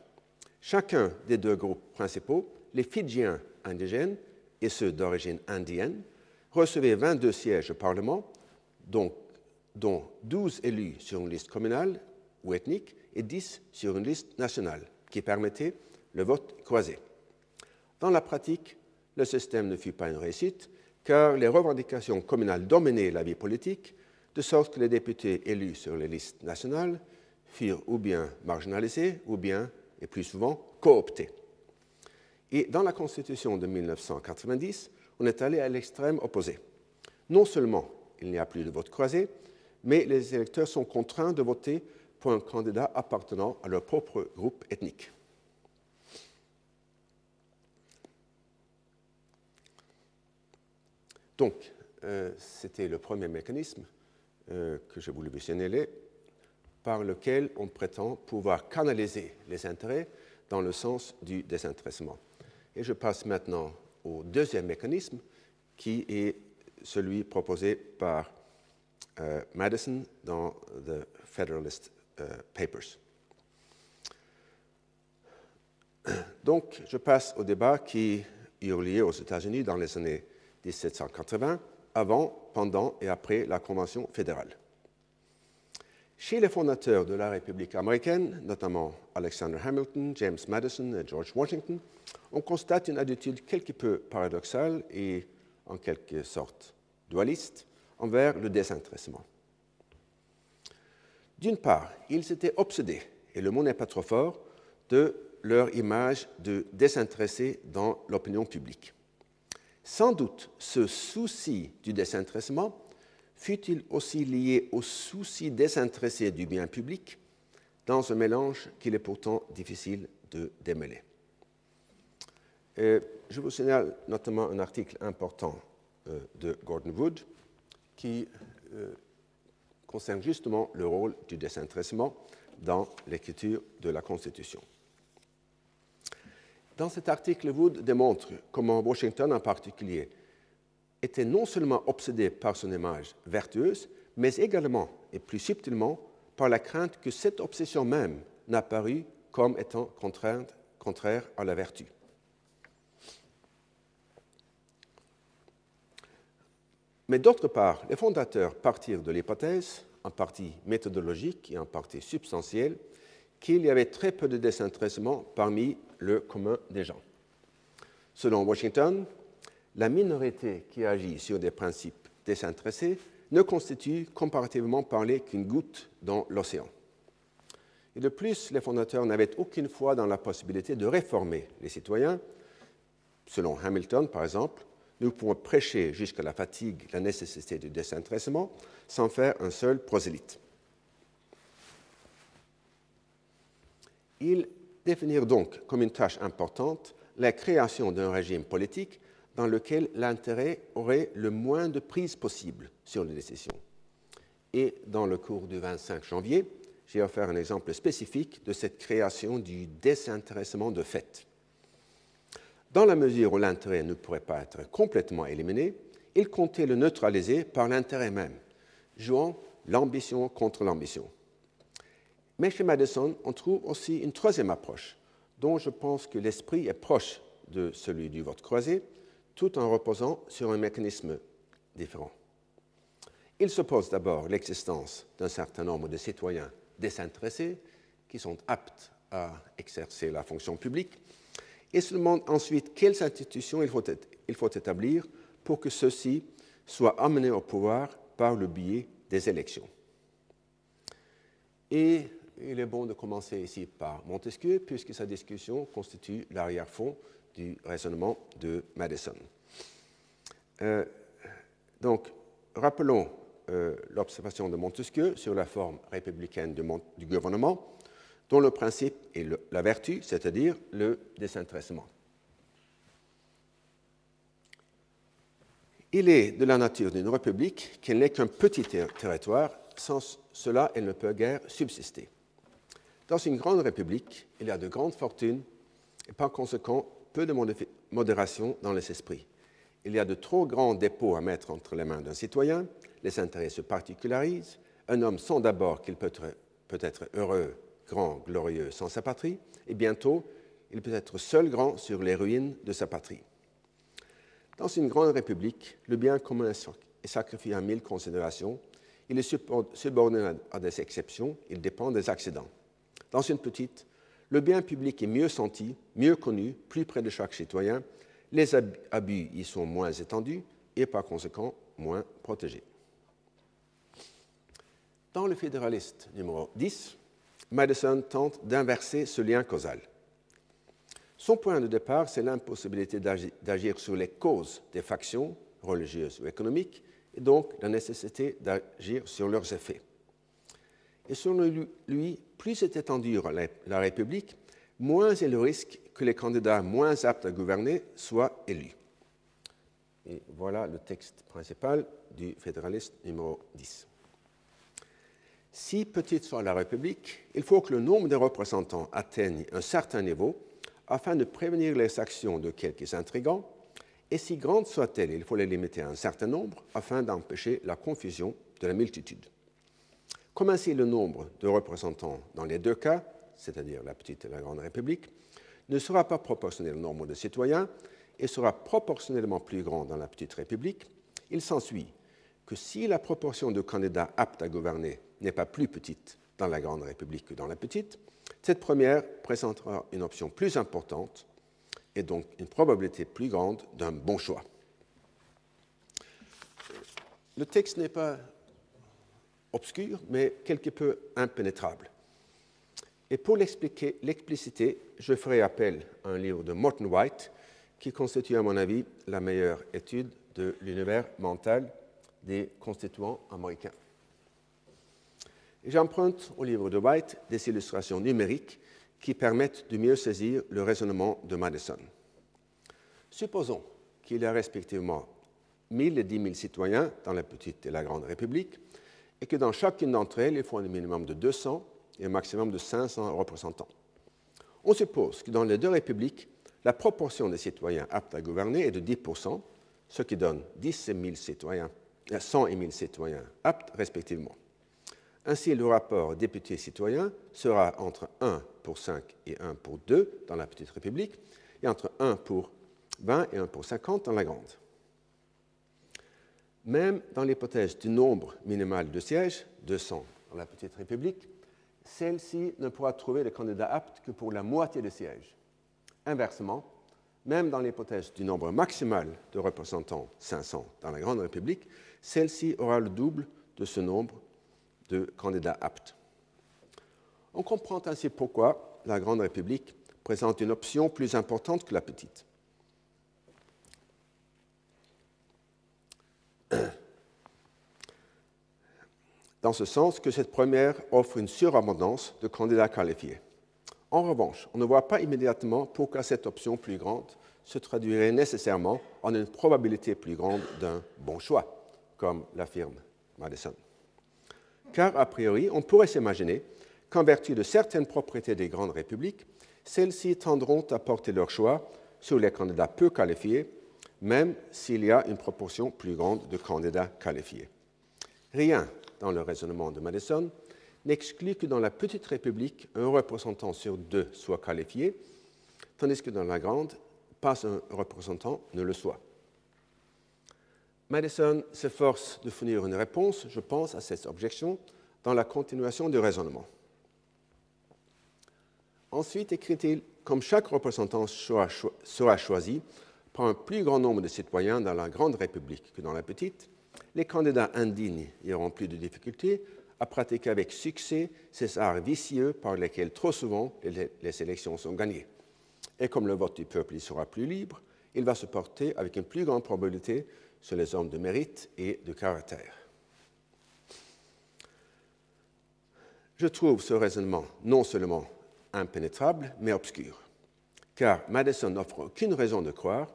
Chacun des deux groupes principaux, les Fidjiens indigènes et ceux d'origine indienne, recevaient 22 sièges au Parlement, dont, dont 12 élus sur une liste communale ou ethnique et 10 sur une liste nationale, qui permettait le vote croisé. Dans la pratique, le système ne fut pas une réussite, car les revendications communales dominaient la vie politique, de sorte que les députés élus sur les listes nationales furent ou bien marginalisés, ou bien, et plus souvent, cooptés. Et dans la Constitution de 1990, on est allé à l'extrême opposé. Non seulement il n'y a plus de vote croisé, mais les électeurs sont contraints de voter pour un candidat appartenant à leur propre groupe ethnique. Donc, euh, c'était le premier mécanisme euh, que je voulais vous signaler, par lequel on prétend pouvoir canaliser les intérêts dans le sens du désintéressement. Et je passe maintenant au deuxième mécanisme, qui est celui proposé par euh, Madison dans The Federalist Papers. Donc, je passe au débat qui eu lieu aux États-Unis dans les années 1780, avant, pendant et après la Convention fédérale. Chez les fondateurs de la République américaine, notamment Alexander Hamilton, James Madison et George Washington, on constate une attitude quelque peu paradoxale et en quelque sorte dualiste envers le désintéressement. D'une part, ils étaient obsédés, et le mot n'est pas trop fort, de leur image de désintéressé dans l'opinion publique. Sans doute, ce souci du désintéressement fut-il aussi lié au souci désintéressé du bien public dans un mélange qu'il est pourtant difficile de démêler. je vous signale notamment un article important euh, de Gordon Wood qui euh, concerne justement le rôle du désintéressement dans l'écriture de la Constitution. Dans cet article, Wood démontre comment Washington en particulier était non seulement obsédé par son image vertueuse, mais également et plus subtilement par la crainte que cette obsession même n'apparût comme étant contraire à la vertu. Mais d'autre part, les fondateurs partirent de l'hypothèse, en partie méthodologique et en partie substantielle, qu'il y avait très peu de désintéressement parmi le commun des gens. Selon Washington, la minorité qui agit sur des principes désintéressés ne constitue comparativement parlé qu'une goutte dans l'océan. Et de plus, les fondateurs n'avaient aucune foi dans la possibilité de réformer les citoyens. Selon Hamilton, par exemple, nous pouvons prêcher jusqu'à la fatigue la nécessité du désintéressement sans faire un seul prosélyte. Ils définirent donc comme une tâche importante la création d'un régime politique dans lequel l'intérêt aurait le moins de prise possible sur les décisions. Et dans le cours du 25 janvier, j'ai offert un exemple spécifique de cette création du désintéressement de fait. Dans la mesure où l'intérêt ne pourrait pas être complètement éliminé, il comptait le neutraliser par l'intérêt même, jouant l'ambition contre l'ambition. Mais chez Madison, on trouve aussi une troisième approche, dont je pense que l'esprit est proche de celui du vote croisé, tout en reposant sur un mécanisme différent. Il suppose d'abord l'existence d'un certain nombre de citoyens désintéressés qui sont aptes à exercer la fonction publique et se demande ensuite quelles institutions il faut, établir pour que ceux-ci soient amenés au pouvoir par le biais des élections. Et il est bon de commencer ici par Montesquieu, puisque sa discussion constitue l'arrière-fond du raisonnement de Madison. Euh, donc, rappelons euh, l'observation de Montesquieu sur la forme républicaine du, gouvernement, dont le principe est la vertu, c'est-à-dire le désintéressement. Il est de la nature d'une république qu'elle n'est qu'un petit territoire, sans cela elle ne peut guère subsister. Dans une grande république, il y a de grandes fortunes et par conséquent peu de modération dans les esprits. Il y a de trop grands dépôts à mettre entre les mains d'un citoyen, les intérêts se particularisent, un homme sent d'abord qu'il peut être, peut être heureux, grand, glorieux sans sa patrie, et bientôt il peut être seul grand sur les ruines de sa patrie. Dans une grande république, le bien commun est sacrifié à mille considérations, il est subordonné à des exceptions, il dépend des accidents. Dans une petite, le bien public est mieux senti, mieux connu, plus près de chaque citoyen, les abus y sont moins étendus et par conséquent moins protégés. Dans le fédéraliste numéro 10, Madison tente d'inverser ce lien causal. Son point de départ, c'est l'impossibilité d'agir sur les causes des factions religieuses ou économiques, et donc la nécessité d'agir sur leurs effets. Et selon lui, plus est étendue la République, moins est le risque que les candidats moins aptes à gouverner soient élus. Et voilà le texte principal du fédéraliste numéro 10. Si petite soit la République, il faut que le nombre de représentants atteigne un certain niveau afin de prévenir les actions de quelques intrigants, et si grande soit-elle, il faut les limiter à un certain nombre afin d'empêcher la confusion de la multitude. Comme ainsi le nombre de représentants dans les deux cas, c'est-à-dire la petite et la grande République, ne sera pas proportionnel au nombre de citoyens et sera proportionnellement plus grand dans la petite République, il s'ensuit que si la proportion de candidats aptes à gouverner n'est pas plus petite dans la grande République que dans la petite, cette première présentera une option plus importante et donc une probabilité plus grande d'un bon choix. Le texte n'est pas obscur, mais quelque peu impénétrable. Et pour l'expliciter, je ferai appel à un livre de Morton White, qui constitue, à mon avis, la meilleure étude de l'univers mental des constituants américains. J'emprunte au livre de White des illustrations numériques qui permettent de mieux saisir le raisonnement de Madison. Supposons qu'il y a respectivement 1000 et 10 000 citoyens dans la petite et la grande République, et que dans chacune d'entre elles, il faut un minimum de 200 et un maximum de 500 représentants. On suppose que dans les deux républiques, la proportion des citoyens aptes à gouverner est de 10%, ce qui donne 10 et 1000 citoyens, 100 et 1000 citoyens aptes respectivement. Ainsi, le rapport député-citoyen sera entre 1 pour 5 et 1 pour 2 dans la petite République, et entre 1 pour 20 et 1 pour 50 dans la grande. Même dans l'hypothèse du nombre minimal de sièges, 200 dans la petite République, celle-ci ne pourra trouver de candidat apte que pour la moitié des sièges. Inversement, même dans l'hypothèse du nombre maximal de représentants, 500 dans la Grande République, celle-ci aura le double de ce nombre candidats aptes. On comprend ainsi pourquoi la Grande République présente une option plus importante que la petite. Dans ce sens que cette première offre une surabondance de candidats qualifiés. En revanche, on ne voit pas immédiatement pourquoi cette option plus grande se traduirait nécessairement en une probabilité plus grande d'un bon choix, comme l'affirme Madison car a priori, on pourrait s'imaginer qu'en vertu de certaines propriétés des grandes républiques, celles-ci tendront à porter leur choix sur les candidats peu qualifiés, même s'il y a une proportion plus grande de candidats qualifiés. Rien dans le raisonnement de Madison n'exclut que dans la petite république, un représentant sur deux soit qualifié, tandis que dans la grande, pas un représentant ne le soit. Madison s'efforce de fournir une réponse, je pense, à cette objection dans la continuation du raisonnement. Ensuite, écrit-il, comme chaque représentant sera choisi par un plus grand nombre de citoyens dans la grande république que dans la petite, les candidats indignes auront plus de difficultés à pratiquer avec succès ces arts vicieux par lesquels trop souvent les, élections sont gagnées. Et comme le vote du peuple y sera plus libre, il va se porter avec une plus grande probabilité sur les hommes de mérite et de caractère. Je trouve ce raisonnement non seulement impénétrable, mais obscur, car Madison n'offre aucune raison de croire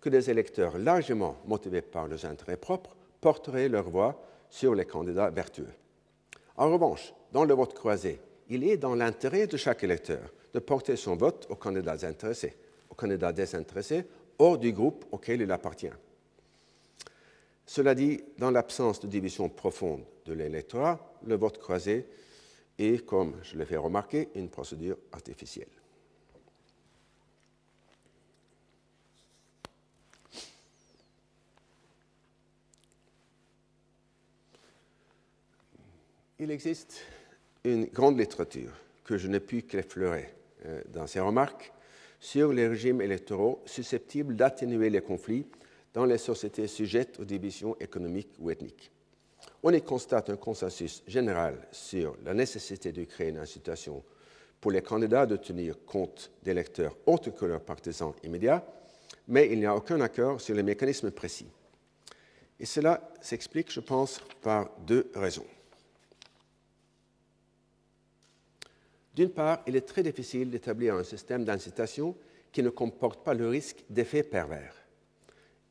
que des électeurs largement motivés par leurs intérêts propres porteraient leur voix sur les candidats vertueux. En revanche, dans le vote croisé, il est dans l'intérêt de chaque électeur de porter son vote aux candidats intéressés, aux candidats désintéressés, hors du groupe auquel il appartient. Cela dit, dans l'absence de division profonde de l'électorat, le vote croisé est, comme je l'ai fait remarquer, une procédure artificielle. Il existe une grande littérature que je n'ai pu qu'effleurer euh, dans ses remarques sur les régimes électoraux susceptibles d'atténuer les conflits dans les sociétés sujettes aux divisions économiques ou ethniques. On y constate un consensus général sur la nécessité de créer une incitation pour les candidats de tenir compte d'électeurs autres que leurs partisans immédiats, mais il n'y a aucun accord sur les mécanismes précis. Et cela s'explique, je pense, par deux raisons. D'une part, il est très difficile d'établir un système d'incitation qui ne comporte pas le risque d'effets pervers.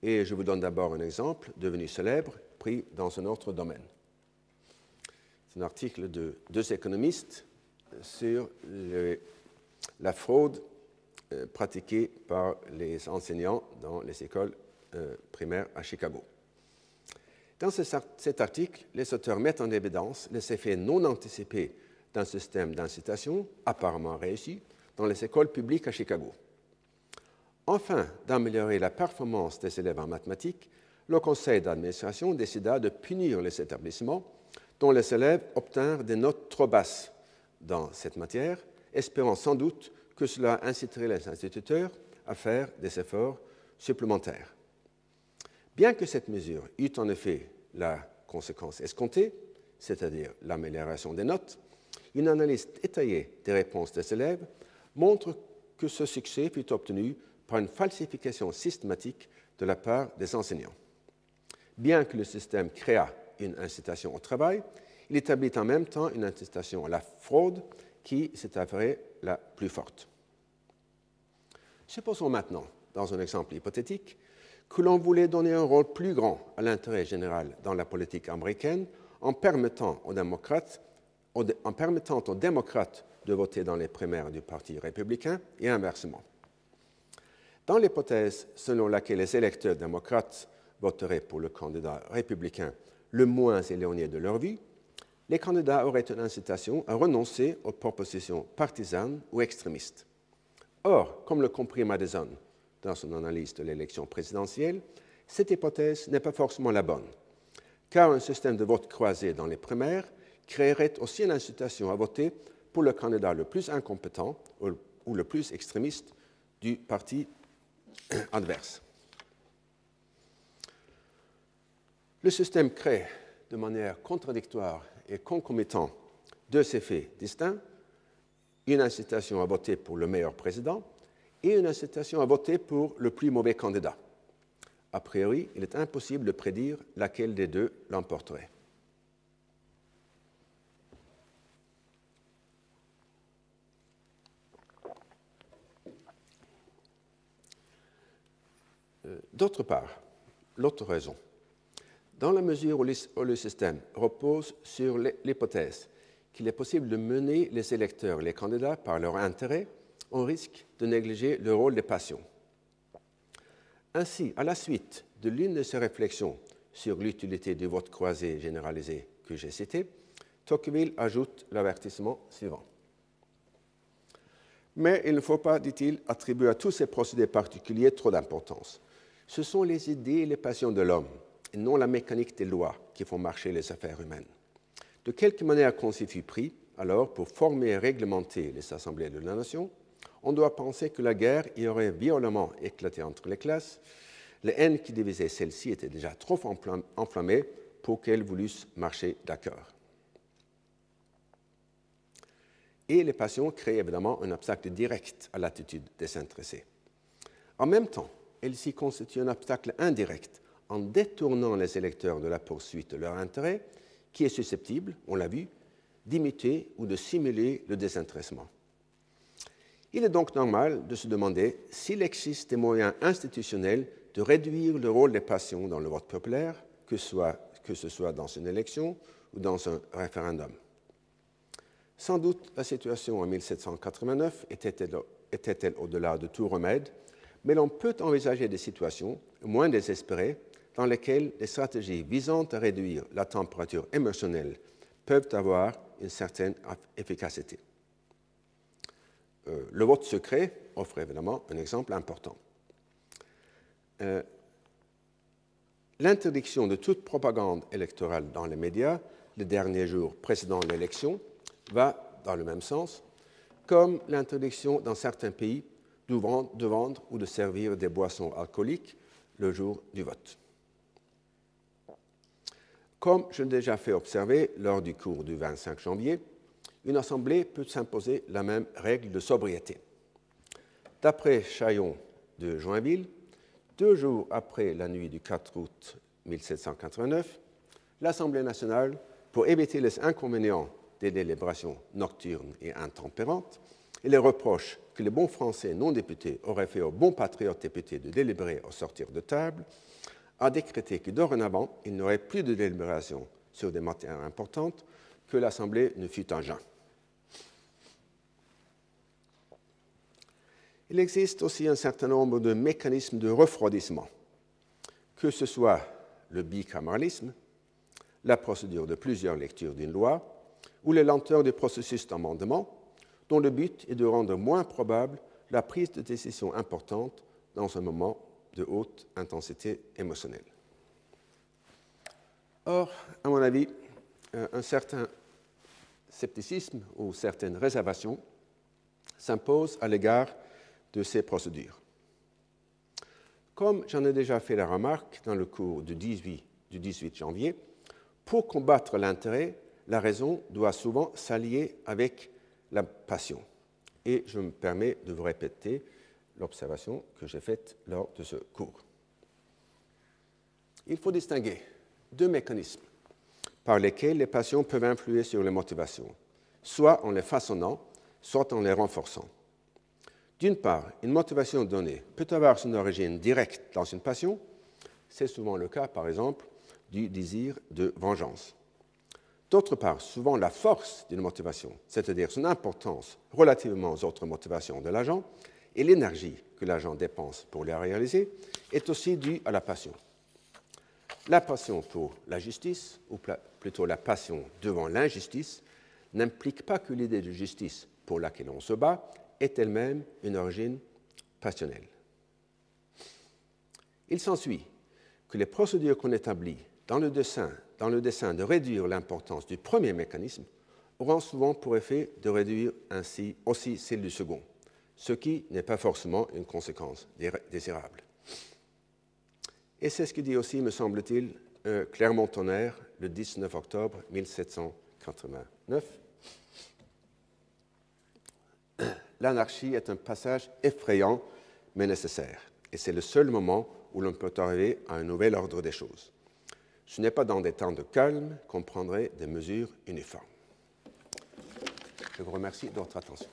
Et je vous donne d'abord un exemple devenu célèbre, pris dans un autre domaine. C'est un article de deux économistes sur la fraude euh, pratiquée par les enseignants dans les écoles euh, primaires à Chicago. Dans cet article, les auteurs mettent en évidence les effets non anticipés d'un système d'incitation apparemment réussi dans les écoles publiques à Chicago. Enfin, d'améliorer la performance des élèves en mathématiques, le conseil d'administration décida de punir les établissements dont les élèves obtinrent des notes trop basses dans cette matière, espérant sans doute que cela inciterait les instituteurs à faire des efforts supplémentaires. Bien que cette mesure eût en effet la conséquence escomptée, c'est-à-dire l'amélioration des notes, une analyse détaillée des réponses des élèves montre que ce succès fut obtenu par une falsification systématique de la part des enseignants. Bien que le système créa une incitation au travail, il établit en même temps une incitation à la fraude qui s'est avérée la plus forte. Supposons maintenant, dans un exemple hypothétique, que l'on voulait donner un rôle plus grand à l'intérêt général dans la politique américaine en permettant aux démocrates, en permettant aux démocrates de voter dans les primaires du Parti républicain et inversement. Dans l'hypothèse selon laquelle les électeurs démocrates voteraient pour le candidat républicain le moins éloigné de leur vie, les candidats auraient une incitation à renoncer aux propositions partisanes ou extrémistes. Or, comme le comprit Madison dans son analyse de l'élection présidentielle, cette hypothèse n'est pas forcément la bonne, car un système de vote croisé dans les primaires créerait aussi une incitation à voter pour le candidat le plus incompétent ou le plus extrémiste du parti adverse. Le système crée de manière contradictoire et concomitante deux effets distincts, une incitation à voter pour le meilleur président et une incitation à voter pour le plus mauvais candidat. A priori, il est impossible de prédire laquelle des deux l'emporterait. D'autre part, l'autre raison, dans la mesure où le système repose sur l'hypothèse qu'il est possible de mener les électeurs, les candidats, par leur intérêt, on risque de négliger le rôle des passions. Ainsi, à la suite de l'une de ces réflexions sur l'utilité du vote croisé généralisé que j'ai cité, Tocqueville ajoute l'avertissement suivant. Mais il ne faut pas, dit-il, attribuer à tous ces procédés particuliers trop d'importance. Ce sont les idées et les passions de l'homme, et non la mécanique des lois, qui font marcher les affaires humaines. De quelque manière qu'on s'y fût pris, alors, pour former et réglementer les assemblées de la nation, on doit penser que la guerre y aurait violemment éclaté entre les classes. Les haines qui divisaient celles-ci étaient déjà trop enflammées pour qu'elles voulussent marcher d'accord. Et les passions créent évidemment un obstacle direct à l'attitude désintéressée. En même temps, elles s'y constituent un obstacle indirect en détournant les électeurs de la poursuite de leur intérêt, qui est susceptible, on l'a vu, d'imiter ou de simuler le désintéressement. Il est donc normal de se demander s'il existe des moyens institutionnels de réduire le rôle des passions dans le vote populaire, que ce soit dans une élection ou dans un référendum. Sans doute, la situation en 1789 était-elle au-delà de tout remède, mais l'on peut envisager des situations moins désespérées dans lesquelles les stratégies visant à réduire la température émotionnelle peuvent avoir une certaine efficacité. Euh, le vote secret offre évidemment un exemple important. Euh, l'interdiction de toute propagande électorale dans les médias les derniers jours précédant l'élection va dans le même sens, comme l'interdiction dans certains pays de vendre ou de servir des boissons alcooliques le jour du vote. Comme je l'ai déjà fait observer lors du cours du 25 janvier, une assemblée peut s'imposer la même règle de sobriété. D'après Chaillon de Joinville, deux jours après la nuit du 4 août 1789, l'Assemblée nationale, pour éviter les inconvénients des délibérations nocturnes et intempérantes, les reproches que les bons Français non députés auraient fait aux bons patriotes députés de délibérer au sortir de table, a décrété que dorénavant, il n'y aurait plus de délibération sur des matières importantes, que l'Assemblée ne fût un jeun. Il existe aussi un certain nombre de mécanismes de refroidissement, que ce soit le bicaméralisme, la procédure de plusieurs lectures d'une loi, ou les lenteurs du processus d'amendement, dont le but est de rendre moins probable la prise de décision importante dans un moment de haute intensité émotionnelle. Or, à mon avis, euh, un certain scepticisme ou certaines réservations s'imposent à l'égard de ces procédures. Comme j'en ai déjà fait la remarque dans le cours du 18, du 18 janvier, pour combattre l'intérêt, la raison doit souvent s'allier avec la passion. Et je me permets de vous répéter l'observation que j'ai faite lors de ce cours. Il faut distinguer deux mécanismes par lesquels les passions peuvent influer sur les motivations, soit en les façonnant, soit en les renforçant. D'une part, une motivation donnée peut avoir son origine directe dans une passion, c'est souvent le cas par exemple du désir de vengeance. D'autre part, souvent la force d'une motivation, c'est-à-dire son importance relativement aux autres motivations de l'agent, et l'énergie que l'agent dépense pour la réaliser, est aussi due à la passion. La passion pour la justice, ou plutôt la passion devant l'injustice, n'implique pas que l'idée de justice pour laquelle on se bat est elle-même une origine passionnelle. Il s'ensuit que les procédures qu'on établit dans le dessin dans le dessin de réduire l'importance du premier mécanisme auront souvent pour effet de réduire ainsi aussi celle du second, ce qui n'est pas forcément une conséquence désirable. Et c'est ce que dit aussi, me semble-t-il, euh, Clermont-Tonnerre le 19 octobre 1789. L'anarchie est un passage effrayant mais nécessaire, et c'est le seul moment où l'on peut arriver à un nouvel ordre des choses. Ce n'est pas dans des temps de calme qu'on prendrait des mesures uniformes. Je vous remercie de votre attention.